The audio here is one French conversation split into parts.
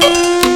de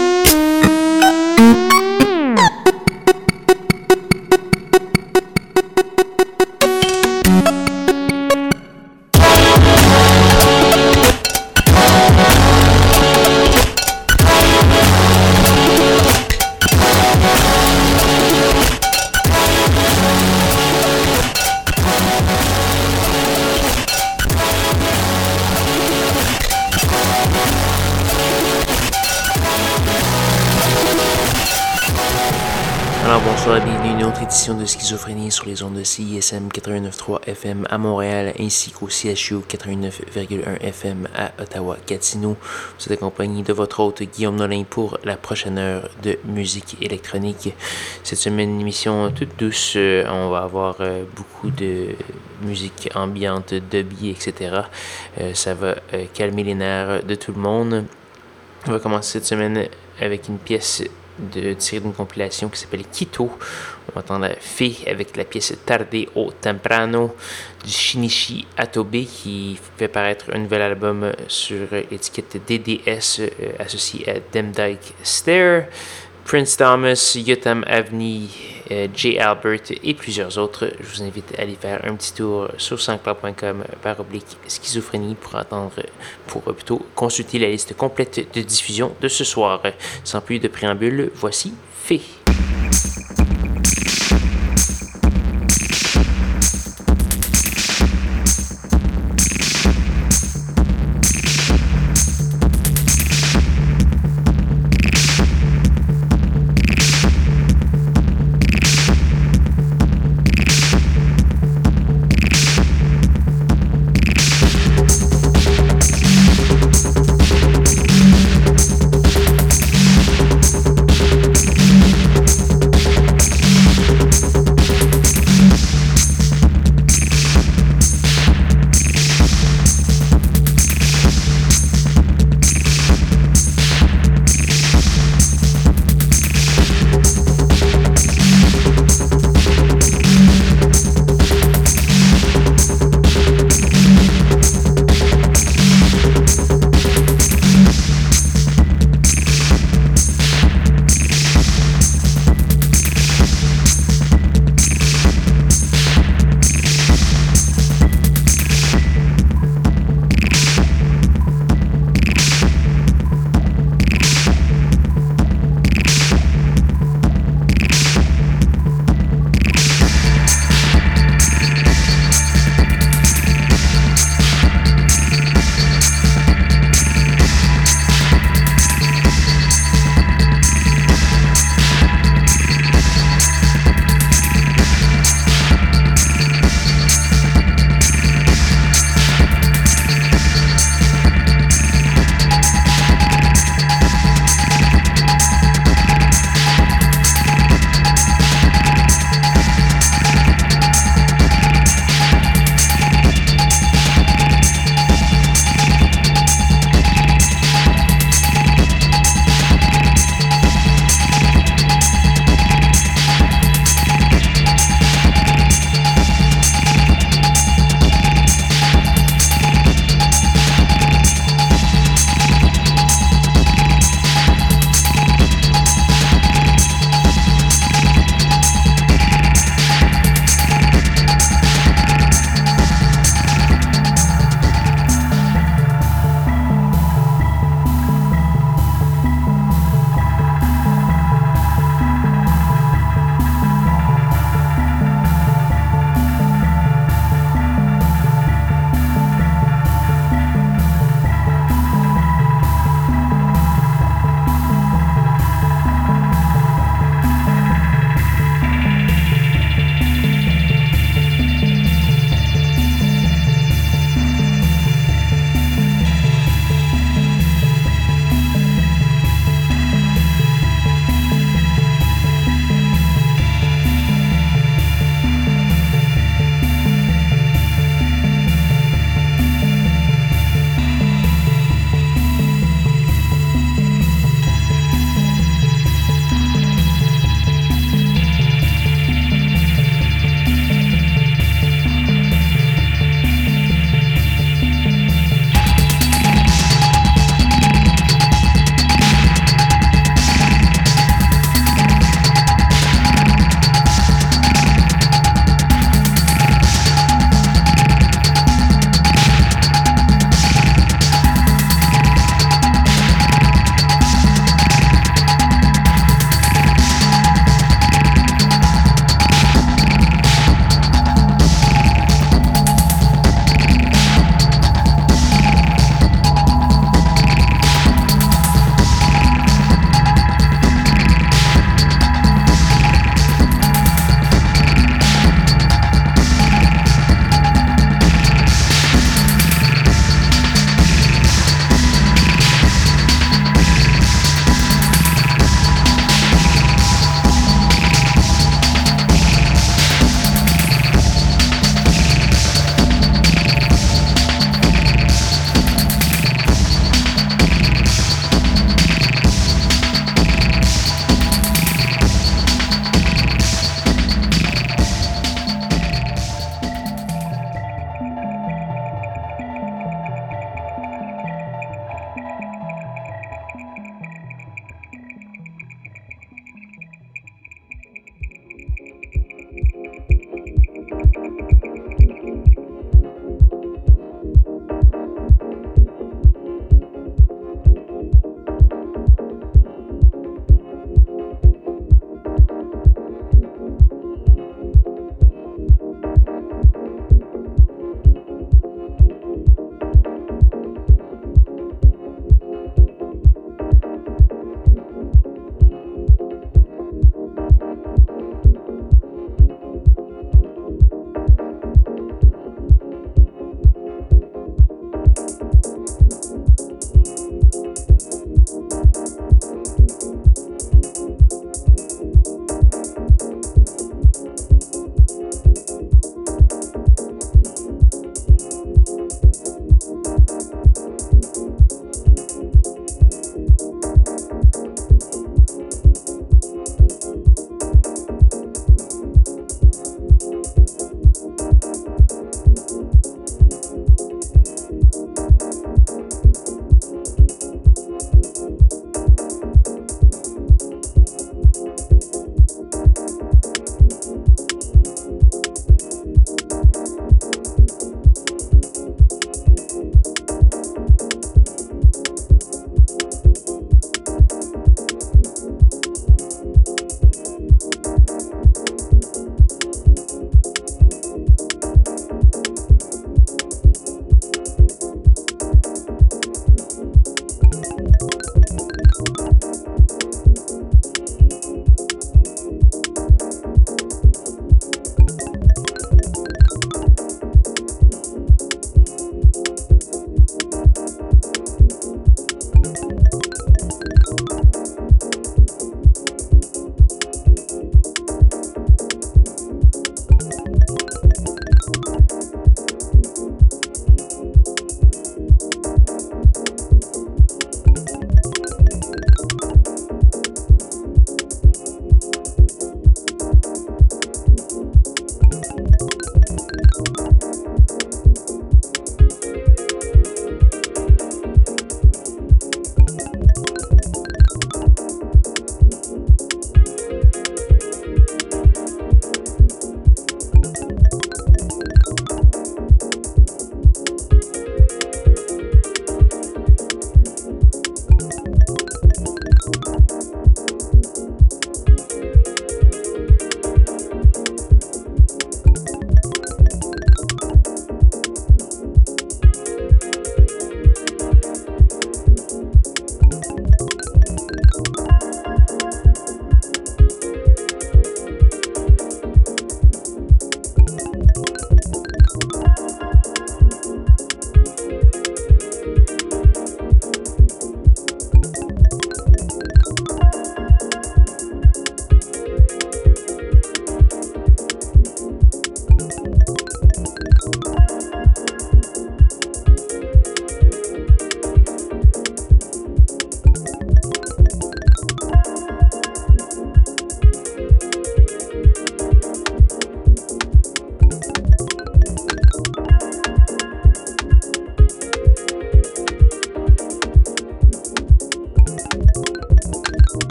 CISM 89.3 FM à Montréal ainsi qu'au CHU 89.1 FM à Ottawa-Gatineau. Vous êtes accompagné de votre hôte Guillaume Nolin pour la prochaine heure de musique électronique. Cette semaine, une émission toute douce. On va avoir euh, beaucoup de musique ambiante, dubby, etc. Euh, ça va euh, calmer les nerfs de tout le monde. On va commencer cette semaine avec une pièce de tirer d'une compilation qui s'appelle Kito. On va entendre Fée avec la pièce Tarde o Temprano du Shinichi Atobe qui fait paraître un nouvel album sur l'étiquette DDS euh, associé à Demdike Stair. Prince Thomas, Yotam Avni, J. Albert et plusieurs autres. Je vous invite à aller faire un petit tour sur sanscloud.com par oblique schizophrénie pour attendre, pour plutôt consulter la liste complète de diffusion de ce soir. Sans plus de préambule, voici fait.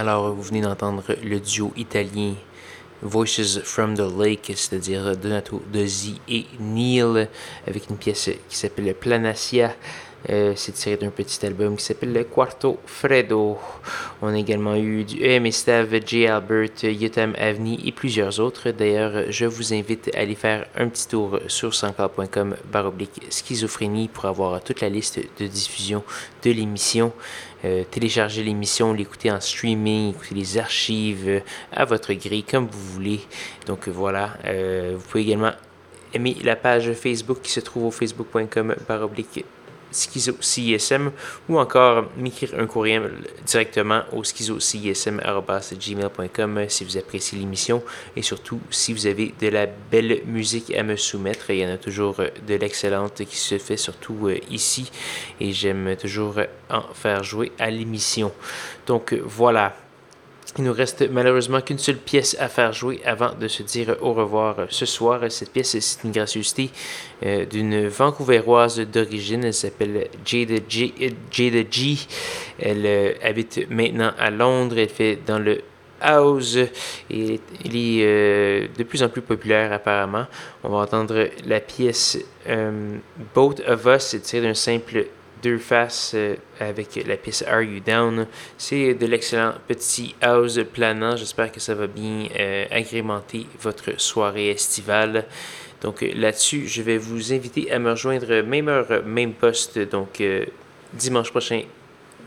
Alors, vous venez d'entendre le duo italien Voices from the Lake, c'est-à-dire Donato Dozzi et Neil, avec une pièce qui s'appelle Planacia. Euh, c'est tiré d'un petit album qui s'appelle Le Quarto Fredo. On a également eu du EM Stav, J. Albert, Yotam Avni et plusieurs autres. D'ailleurs, je vous invite à aller faire un petit tour sur sanscloud.com baroblique schizophrénie pour avoir toute la liste de diffusion de l'émission. Euh, télécharger l'émission, l'écouter en streaming, écouter les archives euh, à votre gré, comme vous voulez. Donc voilà, vous pouvez également aimer la page Facebook qui se trouve au facebook.com baroblique schizo-cism ou encore m'écrire un courriel directement au schizo-cism.gmail.com si vous appréciez l'émission et surtout si vous avez de la belle musique à me soumettre. Il y en a toujours de l'excellente qui se fait surtout euh, ici et j'aime toujours en faire jouer à l'émission. Donc voilà. Il nous reste malheureusement qu'une seule pièce à faire jouer avant de se dire au revoir ce soir. Cette pièce, c'est une gracieuseté euh, d'une Vancouveroise d'origine. Elle s'appelle Jada G. G. Elle euh, habite maintenant à Londres. Elle fait dans le house et il est euh, de plus en plus populaire apparemment. On va entendre la pièce Both of Us, c'est tiré d'un simple deux faces euh, avec la pièce Are You Down. C'est de l'excellent petit house planant. J'espère que ça va bien euh, agrémenter votre soirée estivale. Donc euh, là-dessus, je vais vous inviter à me rejoindre même heure, même poste. Donc dimanche prochain,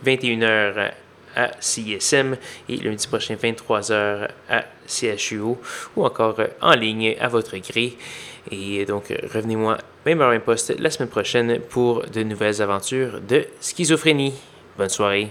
21h à CISM et lundi prochain 23h à CHUO ou encore en ligne à votre gré. Et donc revenez-moi même heure, même poste la semaine prochaine pour de nouvelles aventures de schizophrénie. Bonne soirée.